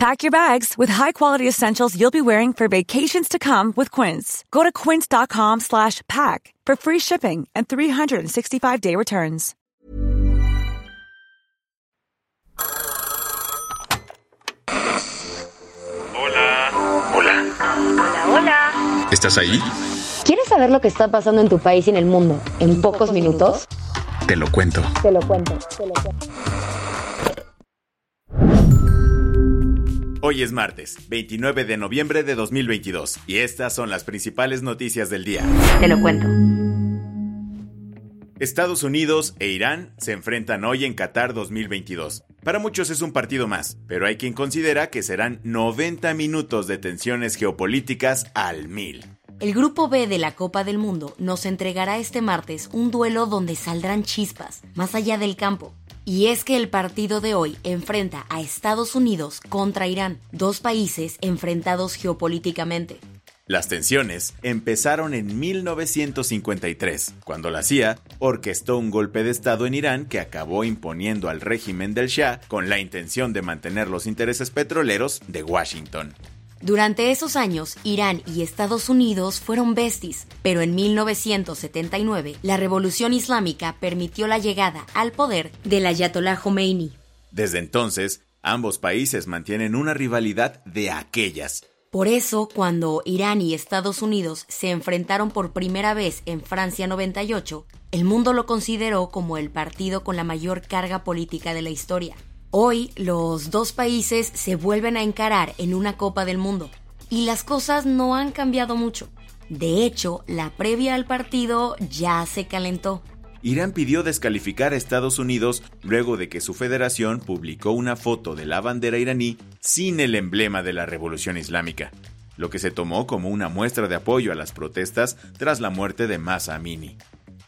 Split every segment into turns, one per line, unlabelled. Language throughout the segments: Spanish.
Pack your bags with high-quality essentials you'll be wearing for vacations to come with Quince. Go to quince.com slash pack for free shipping and 365-day returns.
Hola.
Hola.
Hola, hola.
¿Estás ahí?
¿Quieres saber lo que está pasando en tu país y en el mundo en pocos minutos?
Te lo cuento.
Te lo cuento, te lo cuento.
Hoy es martes, 29 de noviembre de 2022, y estas son las principales noticias del día.
Te lo cuento.
Estados Unidos e Irán se enfrentan hoy en Qatar 2022. Para muchos es un partido más, pero hay quien considera que serán 90 minutos de tensiones geopolíticas al mil.
El Grupo B de la Copa del Mundo nos entregará este martes un duelo donde saldrán chispas, más allá del campo. Y es que el partido de hoy enfrenta a Estados Unidos contra Irán, dos países enfrentados geopolíticamente.
Las tensiones empezaron en 1953, cuando la CIA orquestó un golpe de Estado en Irán que acabó imponiendo al régimen del Shah con la intención de mantener los intereses petroleros de Washington.
Durante esos años, Irán y Estados Unidos fueron besties, pero en 1979 la revolución islámica permitió la llegada al poder del Ayatollah Khomeini.
Desde entonces, ambos países mantienen una rivalidad de aquellas.
Por eso, cuando Irán y Estados Unidos se enfrentaron por primera vez en Francia 98, el mundo lo consideró como el partido con la mayor carga política de la historia. Hoy los dos países se vuelven a encarar en una Copa del Mundo y las cosas no han cambiado mucho. De hecho, la previa al partido ya se calentó.
Irán pidió descalificar a Estados Unidos luego de que su federación publicó una foto de la bandera iraní sin el emblema de la Revolución Islámica, lo que se tomó como una muestra de apoyo a las protestas tras la muerte de Masa Amini.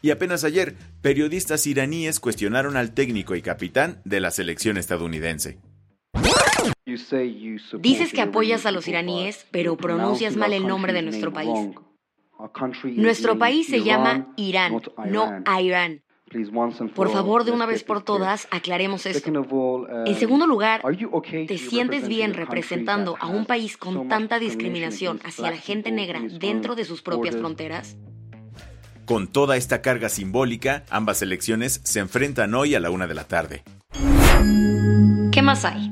Y apenas ayer, periodistas iraníes cuestionaron al técnico y capitán de la selección estadounidense.
Dices que apoyas a los iraníes, pero pronuncias mal el nombre de nuestro país. Nuestro país se llama Irán, no Irán. Por favor, de una vez por todas, aclaremos esto. En segundo lugar, ¿te sientes bien representando a un país con tanta discriminación hacia la gente negra dentro de sus propias fronteras?
Con toda esta carga simbólica, ambas elecciones se enfrentan hoy a la una de la tarde.
¿Qué más hay?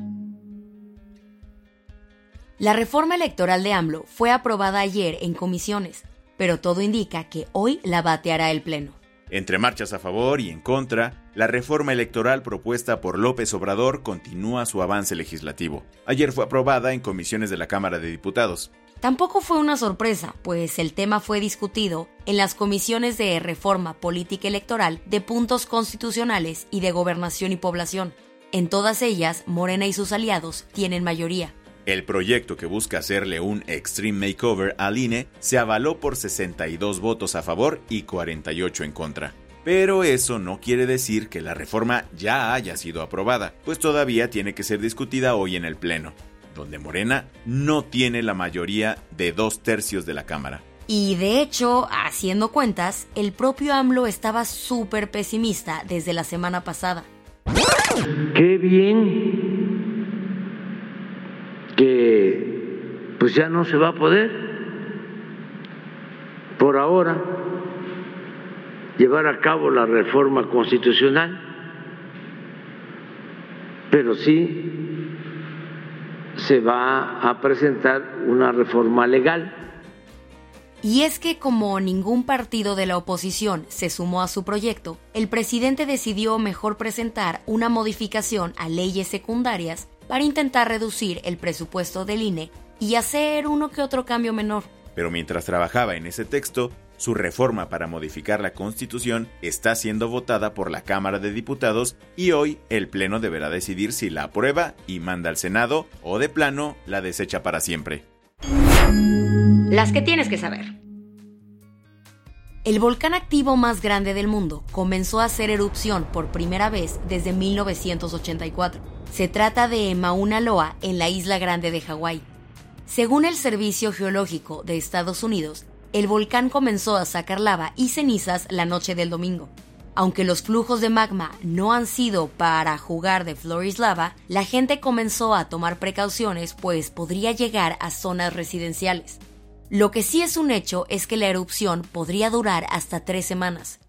La reforma electoral de AMLO fue aprobada ayer en comisiones, pero todo indica que hoy la bateará el Pleno.
Entre marchas a favor y en contra, la reforma electoral propuesta por López Obrador continúa su avance legislativo. Ayer fue aprobada en comisiones de la Cámara de Diputados.
Tampoco fue una sorpresa, pues el tema fue discutido en las comisiones de reforma política electoral, de puntos constitucionales y de gobernación y población. En todas ellas, Morena y sus aliados tienen mayoría.
El proyecto que busca hacerle un extreme makeover al INE se avaló por 62 votos a favor y 48 en contra. Pero eso no quiere decir que la reforma ya haya sido aprobada, pues todavía tiene que ser discutida hoy en el Pleno, donde Morena no tiene la mayoría de dos tercios de la Cámara.
Y de hecho, haciendo cuentas, el propio AMLO estaba súper pesimista desde la semana pasada.
Qué bien que pues ya no se va a poder por ahora llevar a cabo la reforma constitucional, pero sí se va a presentar una reforma legal.
Y es que como ningún partido de la oposición se sumó a su proyecto, el presidente decidió mejor presentar una modificación a leyes secundarias para intentar reducir el presupuesto del INE y hacer uno que otro cambio menor.
Pero mientras trabajaba en ese texto, su reforma para modificar la Constitución está siendo votada por la Cámara de Diputados y hoy el Pleno deberá decidir si la aprueba y manda al Senado o de plano la desecha para siempre.
Las que tienes que saber. El volcán activo más grande del mundo comenzó a hacer erupción por primera vez desde 1984. Se trata de Mauna Loa en la isla grande de Hawái. Según el Servicio Geológico de Estados Unidos, el volcán comenzó a sacar lava y cenizas la noche del domingo. Aunque los flujos de magma no han sido para jugar de Floris Lava, la gente comenzó a tomar precauciones pues podría llegar a zonas residenciales. Lo que sí es un hecho es que la erupción podría durar hasta tres semanas.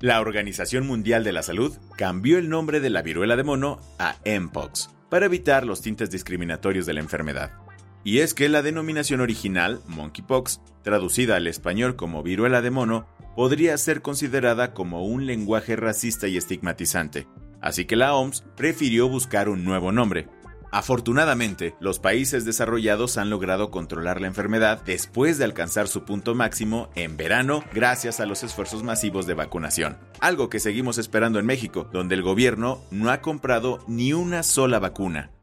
La Organización Mundial de la Salud cambió el nombre de la viruela de mono a Mpox para evitar los tintes discriminatorios de la enfermedad. Y es que la denominación original, monkeypox, traducida al español como viruela de mono, podría ser considerada como un lenguaje racista y estigmatizante. Así que la OMS prefirió buscar un nuevo nombre, Afortunadamente, los países desarrollados han logrado controlar la enfermedad después de alcanzar su punto máximo en verano gracias a los esfuerzos masivos de vacunación. Algo que seguimos esperando en México, donde el gobierno no ha comprado ni una sola vacuna.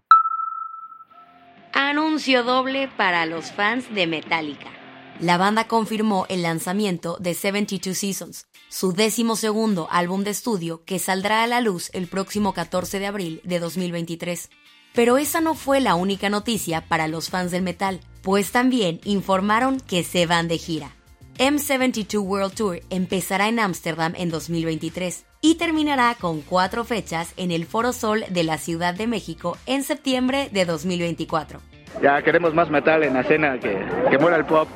Anuncio doble para los fans de Metallica. La banda confirmó el lanzamiento de 72 Seasons, su décimo segundo álbum de estudio que saldrá a la luz el próximo 14 de abril de 2023. Pero esa no fue la única noticia para los fans del metal, pues también informaron que se van de gira. M72 World Tour empezará en Ámsterdam en 2023 y terminará con cuatro fechas en el Foro Sol de la Ciudad de México en septiembre de 2024.
Ya queremos más metal en la escena que, que muera el pop.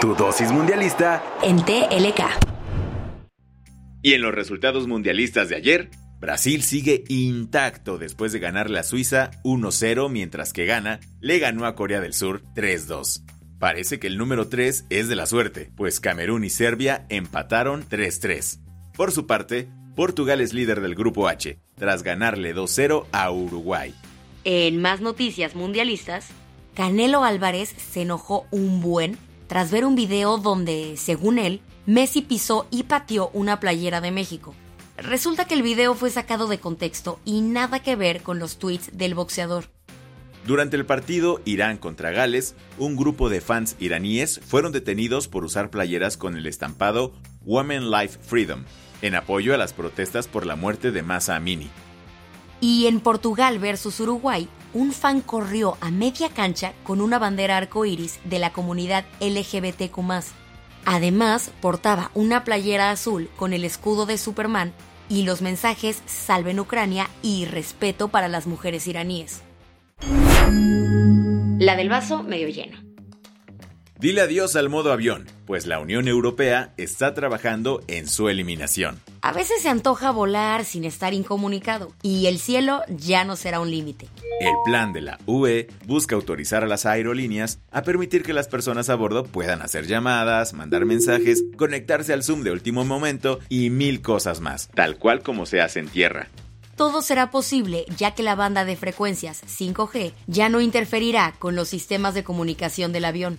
tu dosis mundialista
en TLK.
Y en los resultados mundialistas de ayer, Brasil sigue intacto después de ganarle a Suiza 1-0 mientras que gana le ganó a Corea del Sur 3-2. Parece que el número 3 es de la suerte, pues Camerún y Serbia empataron 3-3. Por su parte, Portugal es líder del grupo H, tras ganarle 2-0 a Uruguay.
En más noticias mundialistas, Canelo Álvarez se enojó un buen tras ver un video donde, según él, Messi pisó y pateó una playera de México. Resulta que el video fue sacado de contexto y nada que ver con los tweets del boxeador.
Durante el partido Irán contra Gales, un grupo de fans iraníes fueron detenidos por usar playeras con el estampado Women Life Freedom, en apoyo a las protestas por la muerte de Masa Amini.
Y en Portugal versus Uruguay, un fan corrió a media cancha con una bandera arcoíris de la comunidad LGBTQ. Además, portaba una playera azul con el escudo de Superman y los mensajes Salven Ucrania y respeto para las mujeres iraníes. La del vaso medio lleno.
Dile adiós al modo avión, pues la Unión Europea está trabajando en su eliminación.
A veces se antoja volar sin estar incomunicado, y el cielo ya no será un límite.
El plan de la UE busca autorizar a las aerolíneas a permitir que las personas a bordo puedan hacer llamadas, mandar mensajes, conectarse al Zoom de último momento y mil cosas más, tal cual como se hace en tierra.
Todo será posible ya que la banda de frecuencias 5G ya no interferirá con los sistemas de comunicación del avión.